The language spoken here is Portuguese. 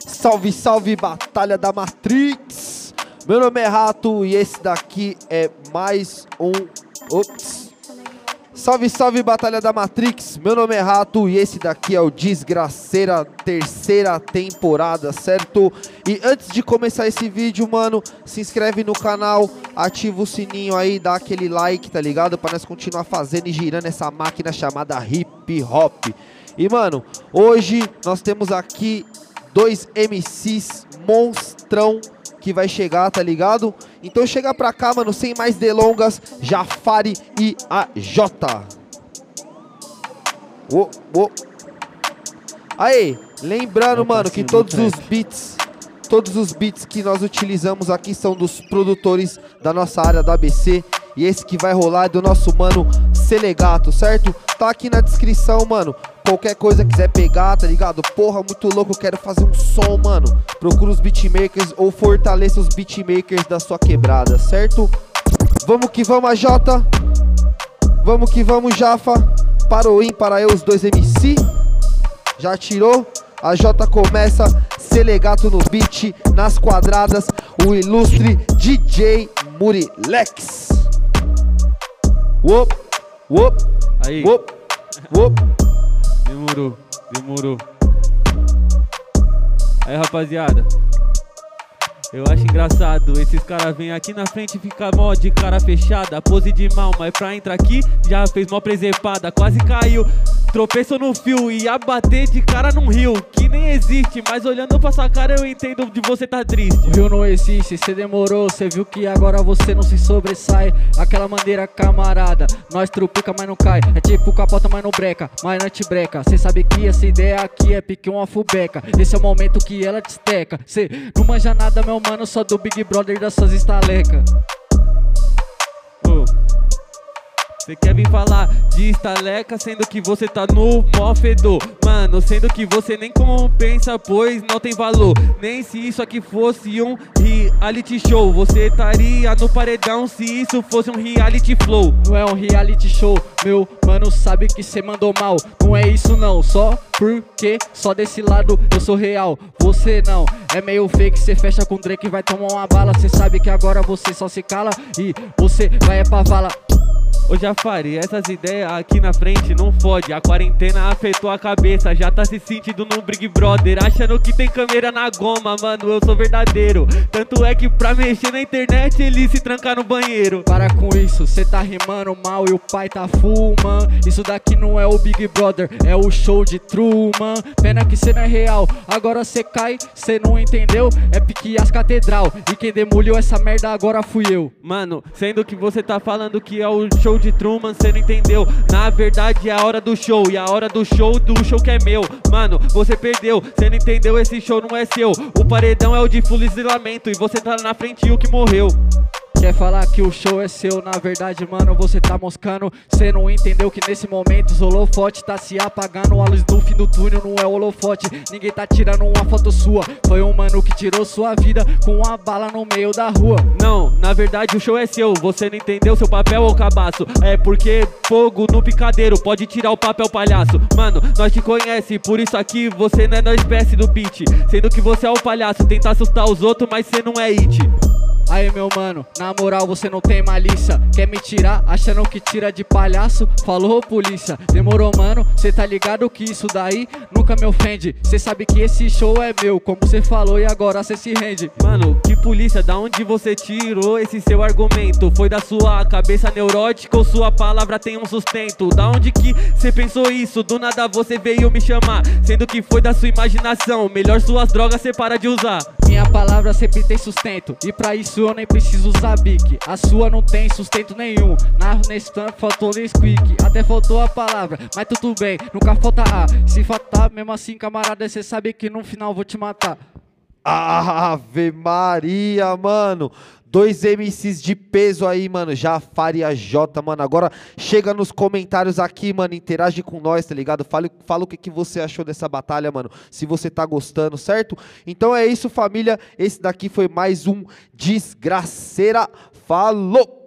Salve, salve, Batalha da Matrix! Meu nome é Rato e esse daqui é mais um. Ops! Salve, salve, Batalha da Matrix! Meu nome é Rato e esse daqui é o Desgraceira terceira temporada, certo? E antes de começar esse vídeo, mano, se inscreve no canal, ativa o sininho aí, dá aquele like, tá ligado? Pra nós continuar fazendo e girando essa máquina chamada hip hop. E, mano, hoje nós temos aqui dois MCs monstrão que vai chegar, tá ligado? Então chega pra cá, mano, sem mais delongas, Jafari e a Jota. Oh, oh. Aí, lembrando, mano, que todos os beats, todos os beats que nós utilizamos aqui são dos produtores da nossa área da ABC. E esse que vai rolar é do nosso mano Selegato, certo? Tá aqui na descrição, mano. Qualquer coisa quiser pegar, tá ligado? Porra, muito louco, quero fazer um som, mano. Procura os beatmakers ou fortaleça os beatmakers da sua quebrada, certo? Vamos que vamos, AJ. Vamos que vamos, Jafa. Para o in, para eu, os dois MC. Já tirou? A J começa, Selegato no beat, nas quadradas, o ilustre DJ Murilex. Wop, wop, Aí, wop, wop. demorou, demorou. Aí, rapaziada. Eu acho engraçado, esses caras vêm aqui na frente e fica mó de cara fechada, pose de mal, mas pra entrar aqui já fez mó presepada, quase caiu, tropeçou no fio e ia bater de cara num rio que nem existe, mas olhando pra sua cara eu entendo de você tá triste. Viu, não existe, cê demorou, cê viu que agora você não se sobressai. Aquela maneira camarada, nós trupica, mas não cai. É tipo capota, mas não breca, mas não te breca. Cê sabe que essa ideia aqui é pique uma fubeca. Esse é o momento que ela desteca. Cê não manja nada, meu mano, só do Big Brother das suas estalecas. Você quer vir falar de estaleca, sendo que você tá no mó fedor Mano, sendo que você nem compensa, pois não tem valor Nem se isso aqui fosse um reality show Você estaria no paredão se isso fosse um reality flow Não é um reality show, meu mano sabe que cê mandou mal. Não é isso não, só porque só desse lado eu sou real. Você não, é meio fake, cê fecha com Drake vai tomar uma bala. Cê sabe que agora você só se cala e você vai é pra vala. Ô Jafari, essas ideias aqui na frente não fode A quarentena afetou a cabeça, já tá se sentindo no Big Brother Achando que tem câmera na goma, mano, eu sou verdadeiro Tanto é que pra mexer na internet ele se trancar no banheiro Para com isso, cê tá rimando mal e o pai tá fumando. Isso daqui não é o Big Brother, é o show de Truman. Pena que cê não é real, agora cê cai, cê não entendeu? É pique as catedral. E quem demoliu essa merda agora fui eu. Mano, sendo que você tá falando que é o show de Truman, cê não entendeu. Na verdade é a hora do show e a hora do show do show que é meu. Mano, você perdeu, cê não entendeu, esse show não é seu. O paredão é o de fuzilamento e você tá na frente e o que morreu Quer falar que o show é seu, na verdade, mano, você tá moscando. Cê não entendeu que nesse momento os holofote tá se apagando. A luz do fim do túnel não é holofote. Ninguém tá tirando uma foto sua. Foi um mano que tirou sua vida com uma bala no meio da rua. Não, na verdade o show é seu, você não entendeu seu papel ou cabaço É porque fogo no picadeiro pode tirar o papel palhaço Mano, nós te conhece, por isso aqui você não é da espécie do beat Sendo que você é o palhaço, tenta assustar os outros, mas cê não é it Aí, meu mano, na moral você não tem malícia. Quer me tirar achando que tira de palhaço? Falou, polícia. Demorou, mano. Cê tá ligado que isso daí nunca me ofende. Cê sabe que esse show é meu, como cê falou, e agora cê se rende. Mano, que polícia, da onde você tirou esse seu argumento? Foi da sua cabeça neurótica ou sua palavra tem um sustento? Da onde que cê pensou isso? Do nada você veio me chamar, sendo que foi da sua imaginação. Melhor suas drogas cê para de usar. Minha palavra sempre tem sustento. E pra isso eu nem preciso usar bique. A sua não tem sustento nenhum. Na Nestan faltou Nesquik. Até faltou a palavra, mas tudo bem. Nunca falta A. Se faltar, mesmo assim, camarada, cê sabe que no final vou te matar. Ave Maria, mano. Dois MCs de peso aí, mano. Jafar e a J, mano. Agora chega nos comentários aqui, mano. Interage com nós, tá ligado? Fala, fala o que, que você achou dessa batalha, mano. Se você tá gostando, certo? Então é isso, família. Esse daqui foi mais um Desgraceira. Falou!